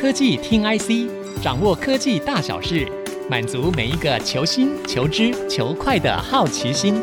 科技听 IC，掌握科技大小事，满足每一个求新、求知、求快的好奇心。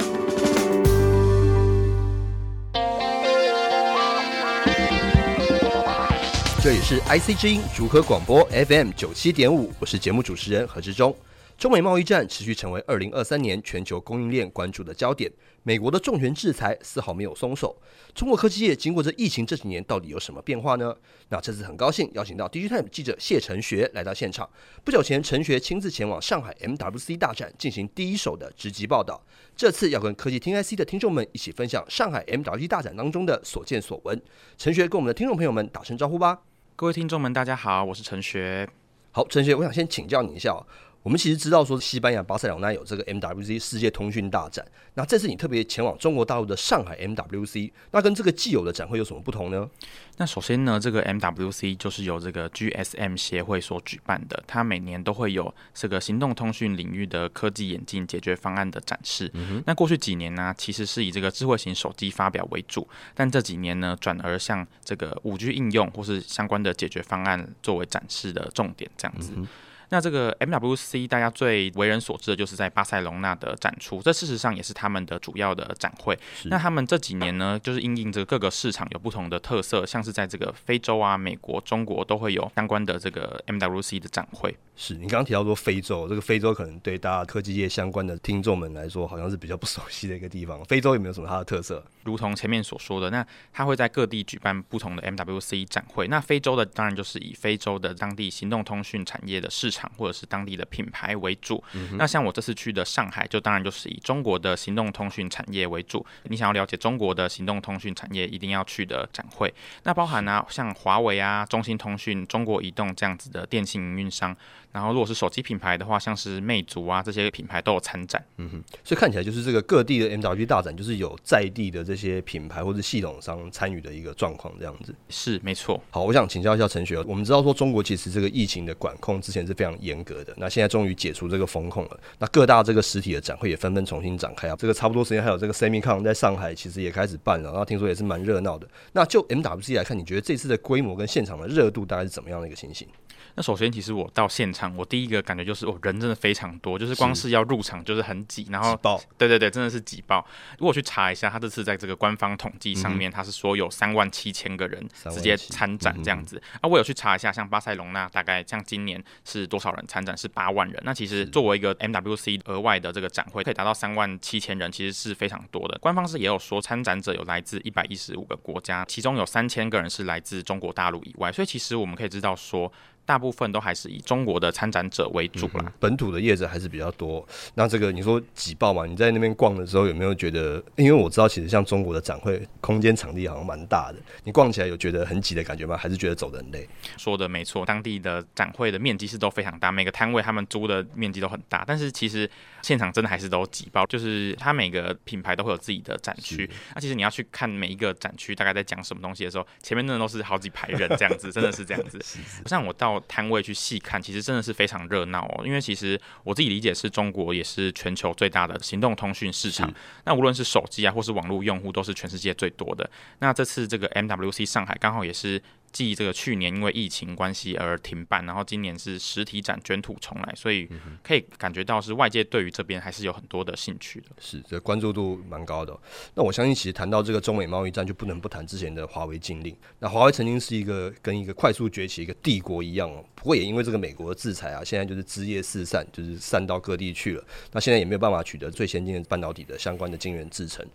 这里是 IC 之音竹科广播 FM 九七点五，我是节目主持人何志忠。中美贸易战持续成为二零二三年全球供应链关注的焦点。美国的重拳制裁丝毫没有松手。中国科技业经过这疫情这几年，到底有什么变化呢？那这次很高兴邀请到 DigiTimes 记者谢成学来到现场。不久前，陈学亲自前往上海 MWC 大展进行第一手的直击报道。这次要跟科技听 IC 的听众们一起分享上海 MWC 大展当中的所见所闻。陈学跟我们的听众朋友们打声招呼吧。各位听众们，大家好，我是陈学。好，陈学，我想先请教你一下。我们其实知道说，西班牙巴塞罗那有这个 MWC 世界通讯大展。那这次你特别前往中国大陆的上海 MWC，那跟这个既有的展会有什么不同呢？那首先呢，这个 MWC 就是由这个 GSM 协会所举办的，它每年都会有这个行动通讯领域的科技演进解决方案的展示。嗯、那过去几年呢，其实是以这个智慧型手机发表为主，但这几年呢，转而向这个五 G 应用或是相关的解决方案作为展示的重点，这样子。嗯那这个 MWC 大家最为人所知的就是在巴塞隆纳的展出，这事实上也是他们的主要的展会。那他们这几年呢，就是因应这个各个市场有不同的特色，像是在这个非洲啊、美国、中国都会有相关的这个 MWC 的展会。是你刚刚提到说非洲，这个非洲可能对大家科技业相关的听众们来说，好像是比较不熟悉的一个地方。非洲有没有什么它的特色？如同前面所说的，那它会在各地举办不同的 MWC 展会。那非洲的当然就是以非洲的当地行动通讯产业的市场或者是当地的品牌为主。嗯、那像我这次去的上海，就当然就是以中国的行动通讯产业为主。你想要了解中国的行动通讯产业，一定要去的展会。那包含呢、啊，像华为啊、中兴通讯、中国移动这样子的电信营运商。然后，如果是手机品牌的话，像是魅族啊这些品牌都有参展。嗯哼，所以看起来就是这个各地的 MWC 大展，就是有在地的这些品牌或者系统商参与的一个状况，这样子。是，没错。好，我想请教一下陈学，我们知道说中国其实这个疫情的管控之前是非常严格的，那现在终于解除这个封控了，那各大这个实体的展会也纷纷重新展开啊。这个差不多时间还有这个 Semicon 在上海其实也开始办了，然后听说也是蛮热闹的。那就 MWC 来看，你觉得这次的规模跟现场的热度大概是怎么样的一个情形？那首先，其实我到现场，我第一个感觉就是，哦，人真的非常多，就是光是要入场就是很挤，然后对对对，真的是挤爆。如果去查一下，他这次在这个官方统计上面，他是说有三万七千个人直接参展这样子。啊，我有去查一下，像巴塞隆纳大概像今年是多少人参展？是八万人。那其实作为一个 MWC 额外的这个展会，可以达到三万七千人，其实是非常多的。官方是也有说，参展者有来自一百一十五个国家，其中有三千个人是来自中国大陆以外。所以其实我们可以知道说。大部分都还是以中国的参展者为主啦，本土的业者还是比较多。那这个你说挤爆嘛？你在那边逛的时候有没有觉得？因为我知道其实像中国的展会空间场地好像蛮大的，你逛起来有觉得很挤的感觉吗？还是觉得走得很累？说的没错，当地的展会的面积是都非常大，每个摊位他们租的面积都很大，但是其实现场真的还是都挤爆，就是它每个品牌都会有自己的展区。那其实你要去看每一个展区大概在讲什么东西的时候，前面真的都是好几排人这样子，真的是这样子。像我到。摊位去细看，其实真的是非常热闹哦。因为其实我自己理解是中国也是全球最大的行动通讯市场。那无论是手机啊，或是网络用户，都是全世界最多的。那这次这个 MWC 上海刚好也是。继这个去年因为疫情关系而停办，然后今年是实体展卷土重来，所以可以感觉到是外界对于这边还是有很多的兴趣的。是，这关注度蛮高的哦。那我相信，其实谈到这个中美贸易战，就不能不谈之前的华为禁令。那华为曾经是一个跟一个快速崛起一个帝国一样哦，不过也因为这个美国的制裁啊，现在就是枝叶四散，就是散到各地去了。那现在也没有办法取得最先进的半导体的相关的晶圆制成。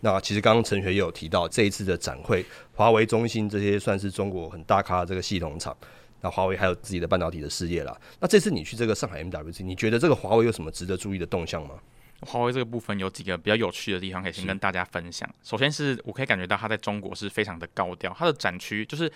那其实刚刚陈学也有提到，这一次的展会，华为、中兴这些算是中国很大咖的这个系统厂，那华为还有自己的半导体的事业啦。那这次你去这个上海 MWC，你觉得这个华为有什么值得注意的动向吗？华为这个部分有几个比较有趣的地方，可以先跟大家分享。首先是我可以感觉到它在中国是非常的高调，它的展区就是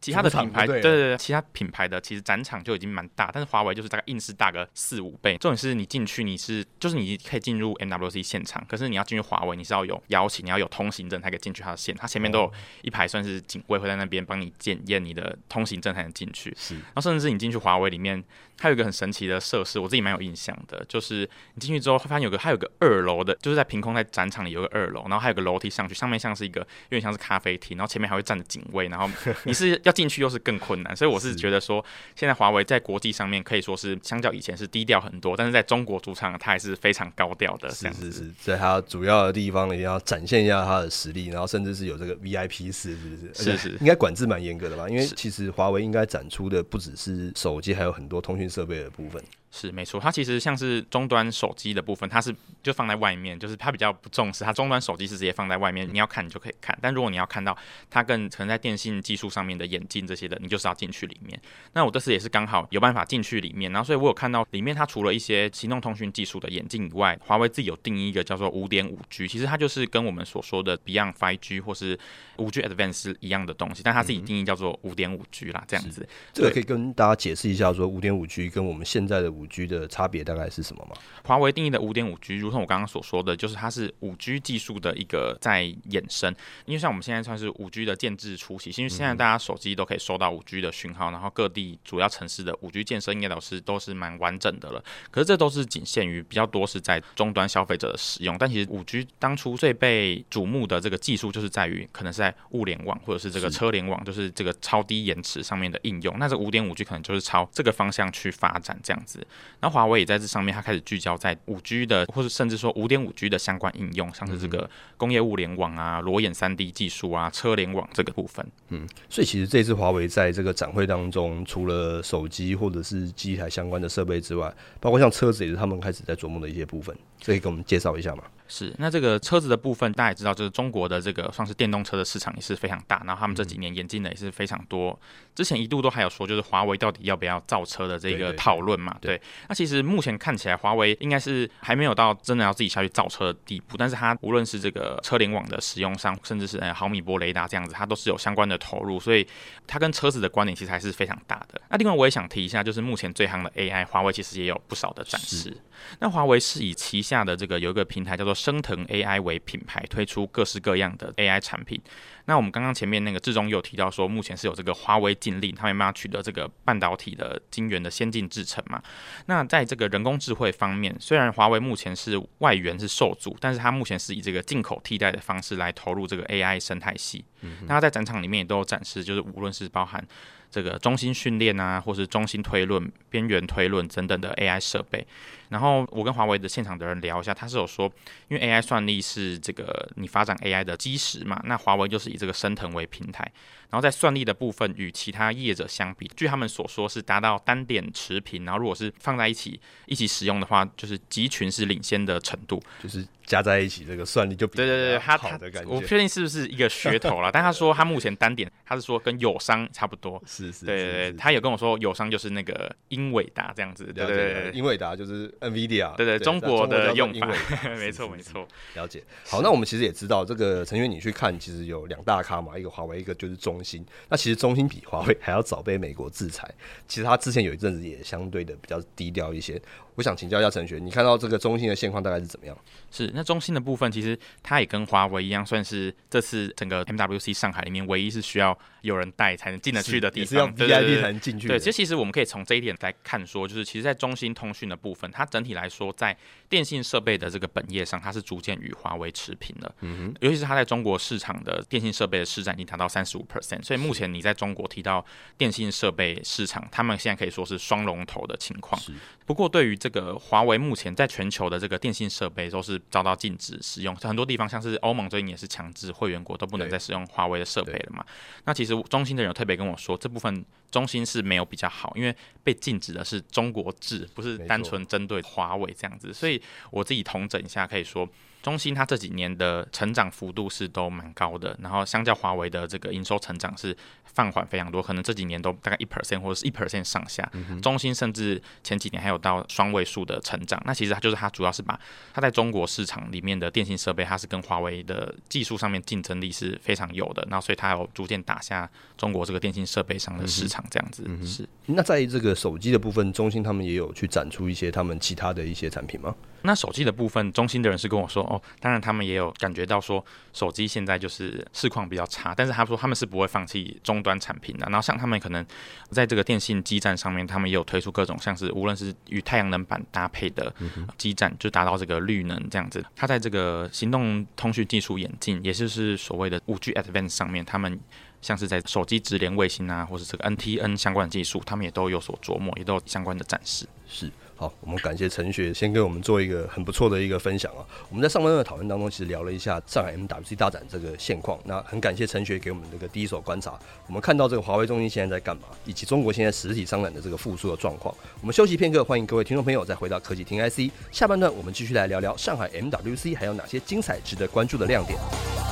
其他的品牌，对对对，其他品牌的其实展场就已经蛮大，但是华为就是大概硬是大个四五倍。重点是你进去你是就是你可以进入 MWC 现场，可是你要进去华为，你是要有邀请，你要有通行证才可以进去它的线。它前面都有一排算是警卫会在那边帮你检验你的通行证才能进去。是，然后甚至是你进去华为里面，它有一个很神奇的设施，我自己蛮有印象的，就是你进去之后会发现有个。它有个二楼的，就是在凭空在展场里有个二楼，然后还有个楼梯上去，上面像是一个有点像是咖啡厅，然后前面还会站着警卫，然后 你是要进去又是更困难，所以我是觉得说，现在华为在国际上面可以说是相较以前是低调很多，但是在中国主场它还是非常高调的，是是是，在它主要的地方一定要展现一下它的实力，然后甚至是有这个 VIP 室，是不是？是是，应该管制蛮严格的吧？因为其实华为应该展出的不只是手机，还有很多通讯设备的部分。是没错，它其实像是终端手机的部分，它是就放在外面，就是它比较不重视。它终端手机是直接放在外面，你要看你就可以看。但如果你要看到它更可能在电信技术上面的眼镜这些的，你就是要进去里面。那我这次也是刚好有办法进去里面，然后所以我有看到里面它除了一些行动通讯技术的眼镜以外，华为自己有定义一个叫做五点五 G，其实它就是跟我们所说的 Beyond 5G 或是五 G Advanced 一样的东西，但它自己定义叫做五点五 G 啦，这样子。这个可以跟大家解释一下，说五点五 G 跟我们现在的五 G 的差别。大概是什么吗？华为定义的五点五 G，如同我刚刚所说的，就是它是五 G 技术的一个在衍生。因为像我们现在算是五 G 的建制初期，因为现在大家手机都可以收到五 G 的讯号，然后各地主要城市的五 G 建设应该都是都是蛮完整的了。可是这都是仅限于比较多是在终端消费者的使用。但其实五 G 当初最被瞩目的这个技术，就是在于可能是在物联网或者是这个车联网，就是这个超低延迟上面的应用。那这五点五 G 可能就是朝这个方向去发展这样子。那华为也在这上面，它开始聚焦在五 G 的，或者甚至说五点五 G 的相关应用，像是这个工业物联网啊、裸眼三 D 技术啊、车联网这个部分。嗯，所以其实这次华为在这个展会当中，除了手机或者是机台相关的设备之外，包括像车子也是他们开始在琢磨的一些部分，可以给我们介绍一下吗？是，那这个车子的部分，大家也知道，就是中国的这个算是电动车的市场也是非常大，然后他们这几年引进的也是非常多。之前一度都还有说，就是华为到底要不要造车的这个讨论嘛？对，那其实目前看起来，华为应该是还没有到真的要自己下去造车的地步，但是它无论是这个车联网的使用上，甚至是呃毫米波雷达这样子，它都是有相关的投入，所以它跟车子的关联其实还是非常大的。那另外我也想提一下，就是目前最夯的 AI，华为其实也有不少的展示。那华为是以旗下的这个有一个平台叫做升腾 AI 为品牌，推出各式各样的 AI 产品。那我们刚刚前面那个志中有提到说，目前是有这个华为禁令，他们没办法取得这个半导体的晶圆的先进制程嘛。那在这个人工智慧方面，虽然华为目前是外援是受阻，但是它目前是以这个进口替代的方式来投入这个 AI 生态系。嗯、那它在展场里面也都有展示，就是无论是包含这个中心训练啊，或是中心推论、边缘推论等等的 AI 设备。然后我跟华为的现场的人聊一下，他是有说，因为 AI 算力是这个你发展 AI 的基石嘛，那华为就是以这个升腾为平台，然后在算力的部分与其他业者相比，据他们所说是达到单点持平，然后如果是放在一起一起使用的话，就是集群是领先的程度，就是加在一起这个算力就比较对对对，他他的感觉，我不确定是不是一个噱头啦，但他说他目前单点他是说跟友商差不多，是是，对对对，他有跟我说友商就是那个英伟达这样子，对对对，英伟达就是。NVIDIA 对对，中国的用法，没错没错，了解。好，那我们其实也知道，这个陈员你去看，其实有两大咖嘛，一个华为，一个就是中兴。那其实中兴比华为还要早被美国制裁，其实他之前有一阵子也相对的比较低调一些。我想请教一下陈学，你看到这个中兴的现况大概是怎么样？是，那中兴的部分其实它也跟华为一样，算是这次整个 MWC 上海里面唯一是需要有人带才能进得去的地方，是，是要 VIP 才能进去。对，其实其实我们可以从这一点来看说，就是其实，在中兴通讯的部分，它整体来说在电信设备的这个本业上，它是逐渐与华为持平了。嗯哼，尤其是它在中国市场的电信设备的市占已经达到三十五 percent，所以目前你在中国提到电信设备市场，他们现在可以说是双龙头的情况。不过对于这个华为目前在全球的这个电信设备都是遭到禁止使用，很多地方像是欧盟最近也是强制会员国都不能再使用华为的设备了嘛。那其实中兴的人有特别跟我说，这部分中兴是没有比较好，因为被禁止的是中国制，不是单纯针对华为这样子。所以我自己统整一下，可以说。中兴它这几年的成长幅度是都蛮高的，然后相较华为的这个营收成长是放缓非常多，可能这几年都大概一 percent 或者是一 percent 上下。中兴甚至前几年还有到双位数的成长，那其实它就是它主要是把它在中国市场里面的电信设备，它是跟华为的技术上面竞争力是非常有的，然后所以它有逐渐打下中国这个电信设备上的市场，这样子是。那在这个手机的部分，中兴他们也有去展出一些他们其他的一些产品吗？那手机的部分，中心的人是跟我说，哦，当然他们也有感觉到说手机现在就是市况比较差，但是他说他们是不会放弃终端产品的。然后像他们可能在这个电信基站上面，他们也有推出各种像是无论是与太阳能板搭配的基站，就达到这个绿能这样子。它在这个行动通讯技术演进，也就是所谓的五 G Advanced 上面，他们。像是在手机直连卫星啊，或是这个 NTN 相关的技术，他们也都有所琢磨，也都有相关的展示。是，好，我们感谢陈学先给我们做一个很不错的一个分享啊。我们在上半段的讨论当中，其实聊了一下上海 MWC 大展这个现况。那很感谢陈学给我们这个第一手观察。我们看到这个华为中心现在在干嘛，以及中国现在实体商展的这个复苏的状况。我们休息片刻，欢迎各位听众朋友再回到科技听 IC。下半段我们继续来聊聊上海 MWC 还有哪些精彩值得关注的亮点。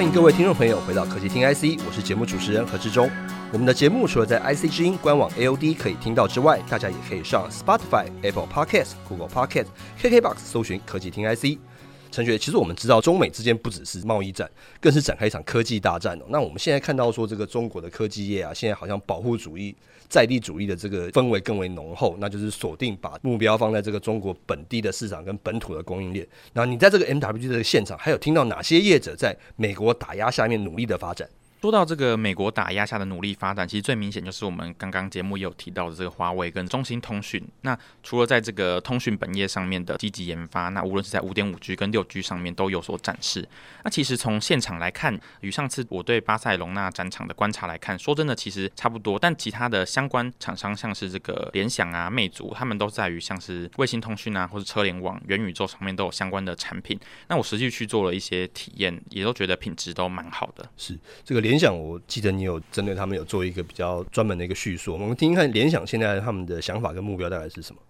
欢迎各位听众朋友回到科技听 IC，我是节目主持人何志忠。我们的节目除了在 IC 之音官网 AOD 可以听到之外，大家也可以上 Spotify、Apple Podcast、Google Podcast、KKBox 搜寻科技听 IC。陈学，其实我们知道中美之间不只是贸易战，更是展开一场科技大战哦。那我们现在看到说，这个中国的科技业啊，现在好像保护主义。在地主义的这个氛围更为浓厚，那就是锁定把目标放在这个中国本地的市场跟本土的供应链。那你在这个 MWG 的现场，还有听到哪些业者在美国打压下面努力的发展？说到这个美国打压下的努力发展，其实最明显就是我们刚刚节目也有提到的这个华为跟中兴通讯。那除了在这个通讯本业上面的积极研发，那无论是在五点五 G 跟六 G 上面都有所展示。那其实从现场来看，与上次我对巴塞隆纳展场的观察来看，说真的其实差不多。但其他的相关厂商，像是这个联想啊、魅族，他们都在于像是卫星通讯啊，或是车联网、元宇宙上面都有相关的产品。那我实际去做了一些体验，也都觉得品质都蛮好的。是这个联想，我记得你有针对他们有做一个比较专门的一个叙述，我们听听看联想现在他们的想法跟目标大概是什么？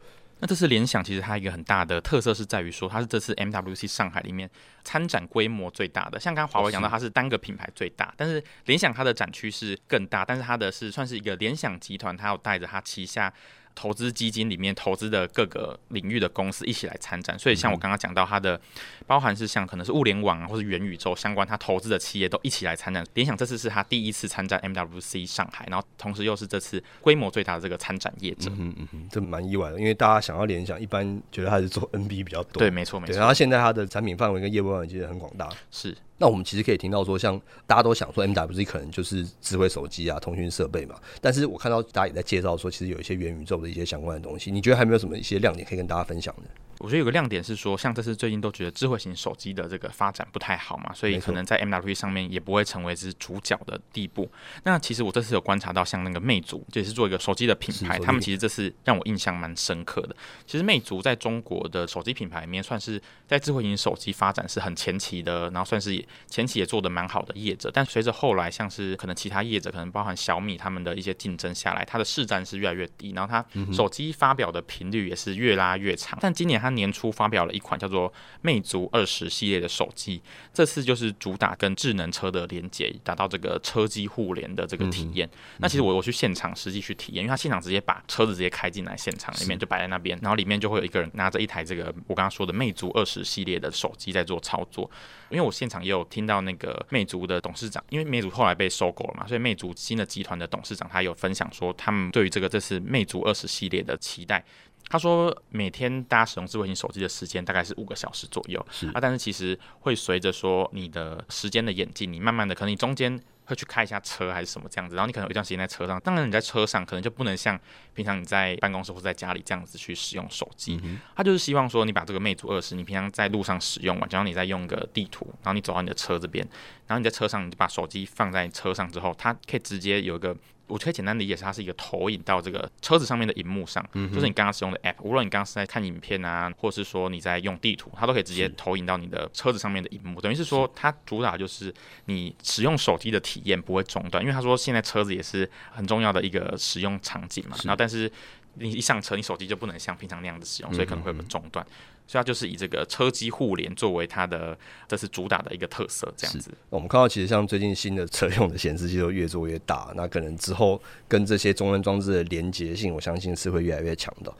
那这次联想其实它一个很大的特色是在于说，它是这次 MWC 上海里面参展规模最大的。像刚刚华为讲到，它是单个品牌最大，但是联想它的展区是更大，但是它的是算是一个联想集团，它要带着它旗下。投资基金里面投资的各个领域的公司一起来参展，所以像我刚刚讲到，它的包含是像可能是物联网啊，或是元宇宙相关，它投资的企业都一起来参展。联想这次是他第一次参展 MWC 上海，然后同时又是这次规模最大的这个参展业者。嗯嗯嗯，这蛮意外的，因为大家想要联想，一般觉得他是做 NB 比较多。对，没错没错。然后现在它的产品范围跟业务范围其实很广大。是。那我们其实可以听到说，像大家都想说，MWC 可能就是智慧手机啊、通讯设备嘛。但是我看到大家也在介绍说，其实有一些元宇宙的一些相关的东西。你觉得还没有什么一些亮点可以跟大家分享的？我觉得有个亮点是说，像这次最近都觉得智慧型手机的这个发展不太好嘛，所以可能在 MWC 上面也不会成为是主角的地步。那其实我这次有观察到，像那个魅族，这也是做一个手机的品牌，他们其实这次让我印象蛮深刻的。其实魅族在中国的手机品牌里面，算是在智慧型手机发展是很前期的，然后算是前期也做得蛮好的业者。但随着后来像是可能其他业者，可能包含小米他们的一些竞争下来，它的市占是越来越低，然后它手机发表的频率也是越拉越长。但今年它年初发表了一款叫做魅族二十系列的手机，这次就是主打跟智能车的连接，达到这个车机互联的这个体验。嗯、那其实我我去现场实际去体验，因为他现场直接把车子直接开进来，现场里面就摆在那边，然后里面就会有一个人拿着一台这个我刚刚说的魅族二十系列的手机在做操作。因为我现场也有听到那个魅族的董事长，因为魅族后来被收购了嘛，所以魅族新的集团的董事长他有分享说，他们对于这个这次魅族二十系列的期待。他说，每天大家使用智慧型手机的时间大概是五个小时左右，是。啊，但是其实会随着说你的时间的演进，你慢慢的可能你中间会去开一下车还是什么这样子，然后你可能有一段时间在车上，当然你在车上可能就不能像平常你在办公室或者在家里这样子去使用手机，嗯、他就是希望说你把这个魅族二十，你平常在路上使用嘛，假如你再用个地图，然后你走到你的车这边，然后你在车上你就把手机放在车上之后，它可以直接有一个。我可以简单理解是它是一个投影到这个车子上面的荧幕上，嗯、就是你刚刚使用的 App，无论你刚刚是在看影片啊，或是说你在用地图，它都可以直接投影到你的车子上面的荧幕。等于是说，它主打就是你使用手机的体验不会中断，因为他说现在车子也是很重要的一个使用场景嘛。然后，但是你一上车，你手机就不能像平常那样子使用，所以可能会有中断。所以它就是以这个车机互联作为它的，这是主打的一个特色，这样子。我们看到其实像最近新的车用的显示器都越做越大，那可能之后跟这些终端装置的连接性，我相信是会越来越强的。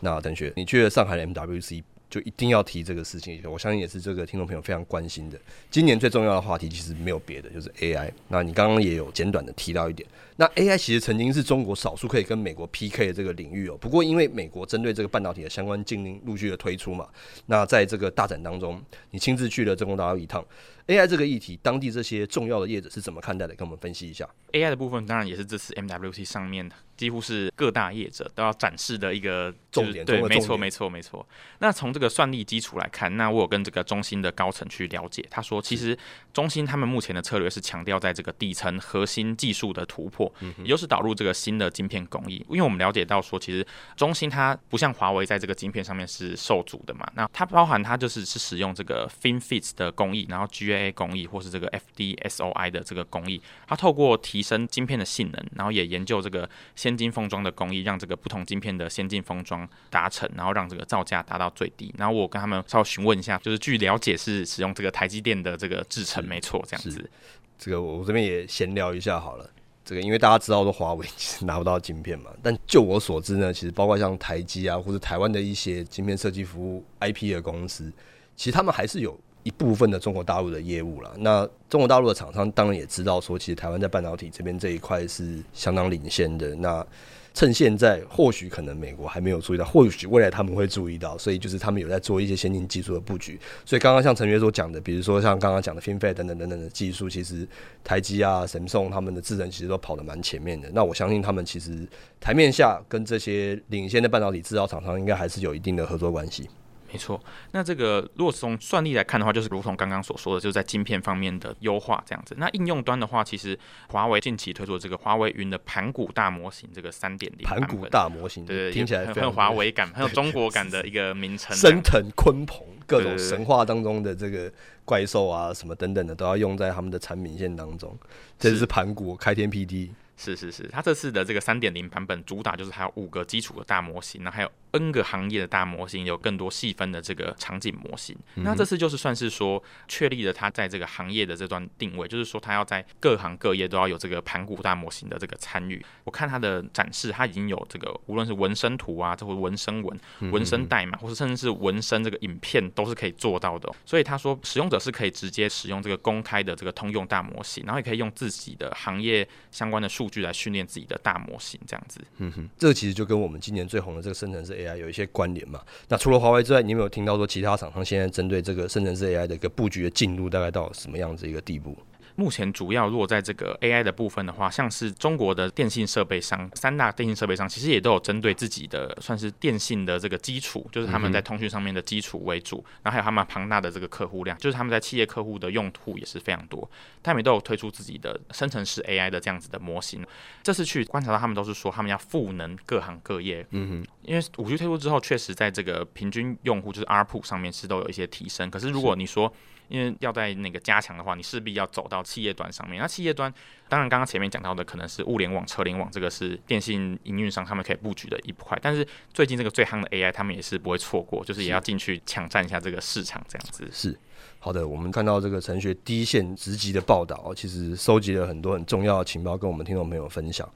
那邓学，你去了上海的 MWC 就一定要提这个事情，我相信也是这个听众朋友非常关心的。今年最重要的话题其实没有别的，就是 AI。那你刚刚也有简短的提到一点，那 AI 其实曾经是中国少数可以跟美国 PK 的这个领域哦。不过因为美国针对这个半导体的相关禁令陆续的推出嘛，那在这个大展当中，你亲自去了中国大陆一趟。AI 这个议题，当地这些重要的业者是怎么看待的？跟我们分析一下。AI 的部分当然也是这次 MWC 上面几乎是各大业者都要展示的一个重点。对，没错，没错，没错。那从这个算力基础来看，那我有跟这个中芯的高层去了解，他说，其实中芯他们目前的策略是强调在这个底层核心技术的突破，也就是导入这个新的晶片工艺。因为我们了解到说，其实中兴它不像华为在这个晶片上面是受阻的嘛，那它包含它就是是使用这个 FinFET 的工艺，然后 GA A 工艺或是这个 FDSOI 的这个工艺，它透过提升晶片的性能，然后也研究这个先进封装的工艺，让这个不同晶片的先进封装达成，然后让这个造价达到最低。然后我跟他们稍微询问一下，就是据了解是使用这个台积电的这个制程，没错，这样子。这个我这边也闲聊一下好了。这个因为大家知道说华为 其实拿不到晶片嘛，但就我所知呢，其实包括像台积啊，或者台湾的一些晶片设计服务 IP 的公司，其实他们还是有。一部分的中国大陆的业务了，那中国大陆的厂商当然也知道说，其实台湾在半导体这边这一块是相当领先的。那趁现在，或许可能美国还没有注意到，或许未来他们会注意到，所以就是他们有在做一些先进技术的布局。所以刚刚像陈约所讲的，比如说像刚刚讲的 FinFET 等等等等的技术，其实台积啊、神送他们的智能其实都跑得蛮前面的。那我相信他们其实台面下跟这些领先的半导体制造厂商应该还是有一定的合作关系。没错，那这个如果从算力来看的话，就是如同刚刚所说的，就是在晶片方面的优化这样子。那应用端的话，其实华为近期推出的这个华为云的盘古大模型，这个三点零盘古大模型，对，听起来很有华为感，很有中国感的一个名称。升腾鲲鹏，各种神话当中的这个怪兽啊，什么等等的，都要用在他们的产品线当中。这是盘古开天辟地。是是是，它这次的这个三点零版本主打就是还有五个基础的大模型，那还有 N 个行业的大模型，有更多细分的这个场景模型。嗯、那这次就是算是说确立了它在这个行业的这段定位，就是说它要在各行各业都要有这个盘古大模型的这个参与。我看它的展示，它已经有这个无论是纹身图啊，这或纹身纹、纹身代码，或者甚至是纹身这个影片，都是可以做到的。所以他说，使用者是可以直接使用这个公开的这个通用大模型，然后也可以用自己的行业相关的数。数据来训练自己的大模型，这样子。嗯哼，这个其实就跟我们今年最红的这个生成式 AI 有一些关联嘛。那除了华为之外，你有没有听到说其他厂商现在针对这个生成式 AI 的一个布局的进度大概到什么样子一个地步？目前主要落在这个 AI 的部分的话，像是中国的电信设备商，三大电信设备商其实也都有针对自己的算是电信的这个基础，就是他们在通讯上面的基础为主，然后还有他们庞大的这个客户量，就是他们在企业客户的用途也是非常多，他们也都有推出自己的生成式 AI 的这样子的模型。这次去观察到，他们都是说他们要赋能各行各业，嗯哼，因为五 G 推出之后，确实在这个平均用户就是 ARPU 上面是都有一些提升，可是如果你说因为要在那个加强的话，你势必要走到企业端上面。那企业端，当然刚刚前面讲到的可能是物联网、车联网，这个是电信营运商他们可以布局的一块。但是最近这个最夯的 AI，他们也是不会错过，就是也要进去抢占一下这个市场，这样子。是好的，我们看到这个陈学第一线直击的报道，其实收集了很多很重要的情报，跟我们听众朋友分享。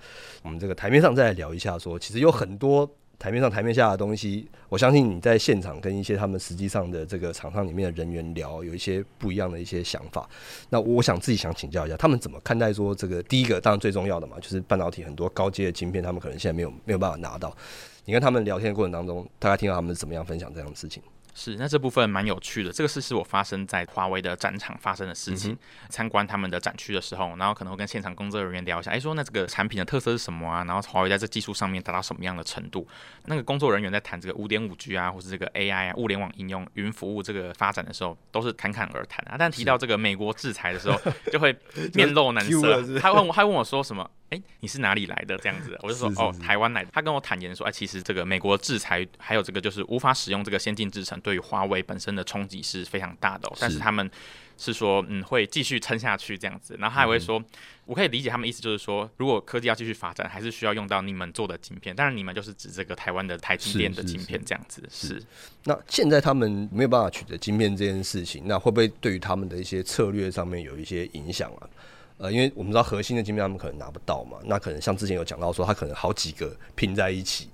我们这个台面上再来聊一下说，说其实有很多。台面上、台面下的东西，我相信你在现场跟一些他们实际上的这个厂商里面的人员聊，有一些不一样的一些想法。那我想自己想请教一下，他们怎么看待说这个第一个，当然最重要的嘛，就是半导体很多高阶的晶片，他们可能现在没有没有办法拿到。你跟他们聊天的过程当中，大概听到他们怎么样分享这样的事情？是，那这部分蛮有趣的。这个事是我发生在华为的展场发生的事情。参、嗯、观他们的展区的时候，然后可能会跟现场工作人员聊一下，哎，说那这个产品的特色是什么啊？然后华为在这技术上面达到什么样的程度？那个工作人员在谈这个五点五 G 啊，或是这个 AI 啊、物联网应用、云服务这个发展的时候，都是侃侃而谈啊。但提到这个美国制裁的时候，就会面露难 色。他问我，他问我说什么？哎、欸，你是哪里来的？这样子，我就说哦，台湾来的。他跟我坦言说，哎，其实这个美国制裁，还有这个就是无法使用这个先进制程，对于华为本身的冲击是非常大的、哦。但是他们是说，嗯，会继续撑下去这样子。然后他还会说、嗯，我可以理解他们意思，就是说，如果科技要继续发展，还是需要用到你们做的晶片。当然，你们就是指这个台湾的台积电的晶片这样子。是，是，是，是。那现在他们没有办法取得晶片这件事情，那会不会对于他们的一些策略上面有一些影响啊？呃，因为我们知道核心的晶片他们可能拿不到嘛，那可能像之前有讲到说，他可能好几个拼在一起，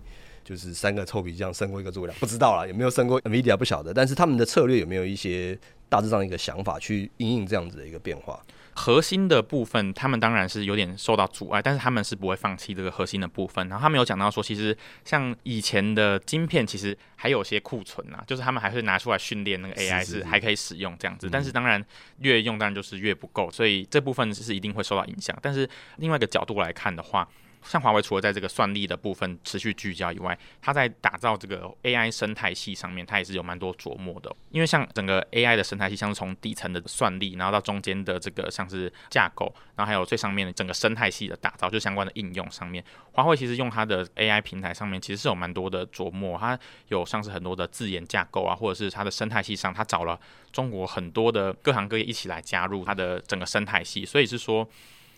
就是三个臭皮匠胜过一个诸葛亮，不知道啦，有没有胜过 NVIDIA 不晓得，但是他们的策略有没有一些大致上一个想法去应应这样子的一个变化？核心的部分，他们当然是有点受到阻碍，但是他们是不会放弃这个核心的部分。然后他们有讲到说，其实像以前的晶片，其实还有些库存啊，就是他们还会拿出来训练那个 AI，是还可以使用这样子。但是当然越用当然就是越不够，所以这部分是一定会受到影响。但是另外一个角度来看的话，像华为除了在这个算力的部分持续聚焦以外，它在打造这个 AI 生态系上面，它也是有蛮多琢磨的。因为像整个 AI 的生态系，像是从底层的算力，然后到中间的这个像是架构，然后还有最上面的整个生态系的打造，就相关的应用上面，华为其实用它的 AI 平台上面，其实是有蛮多的琢磨。它有像是很多的自研架构啊，或者是它的生态系上，它找了中国很多的各行各业一起来加入它的整个生态系，所以是说。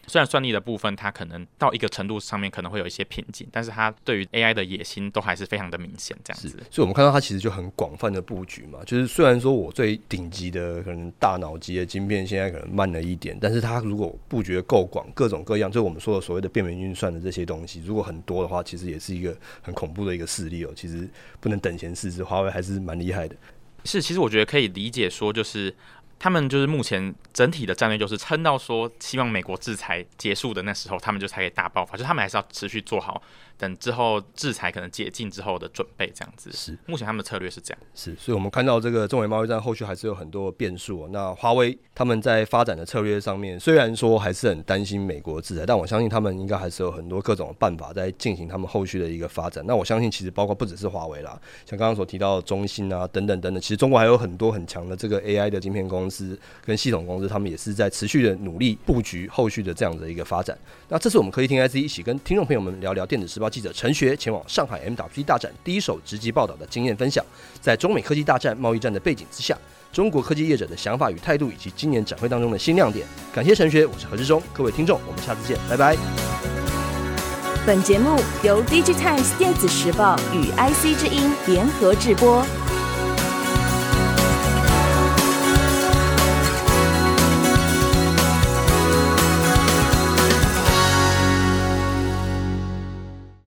虽然算力的部分，它可能到一个程度上面可能会有一些瓶颈，但是它对于 AI 的野心都还是非常的明显，这样子。所以，我们看到它其实就很广泛的布局嘛。就是虽然说我最顶级的可能大脑级的晶片现在可能慢了一点，但是它如果布局的够广，各种各样，就我们说的所谓的变频运算的这些东西，如果很多的话，其实也是一个很恐怖的一个势力哦。其实不能等闲视之，华为还是蛮厉害的。是，其实我觉得可以理解说，就是。他们就是目前整体的战略，就是撑到说希望美国制裁结束的那时候，他们就才可以大爆发。就他们还是要持续做好。等之后制裁可能解禁之后的准备，这样子是目前他们的策略是这样。是，所以我们看到这个中美贸易战后续还是有很多变数喔。那华为他们在发展的策略上面，虽然说还是很担心美国制裁，但我相信他们应该还是有很多各种办法在进行他们后续的一个发展。那我相信其实包括不只是华为啦，像刚刚所提到的中兴啊等等等等，其实中国还有很多很强的这个 AI 的晶片公司跟系统公司，他们也是在持续的努力布局后续的这样的一个发展。那这次我们科技听 IC 一起跟听众朋友们聊聊电子时报记者陈学前往上海 MWC 大展第一手直击报道的经验分享，在中美科技大战、贸易战的背景之下，中国科技业者的想法与态度，以及今年展会当中的新亮点。感谢陈学，我是何志忠，各位听众，我们下次见，拜拜。本节目由 DigiTimes 电子时报与 IC 之音联合制播。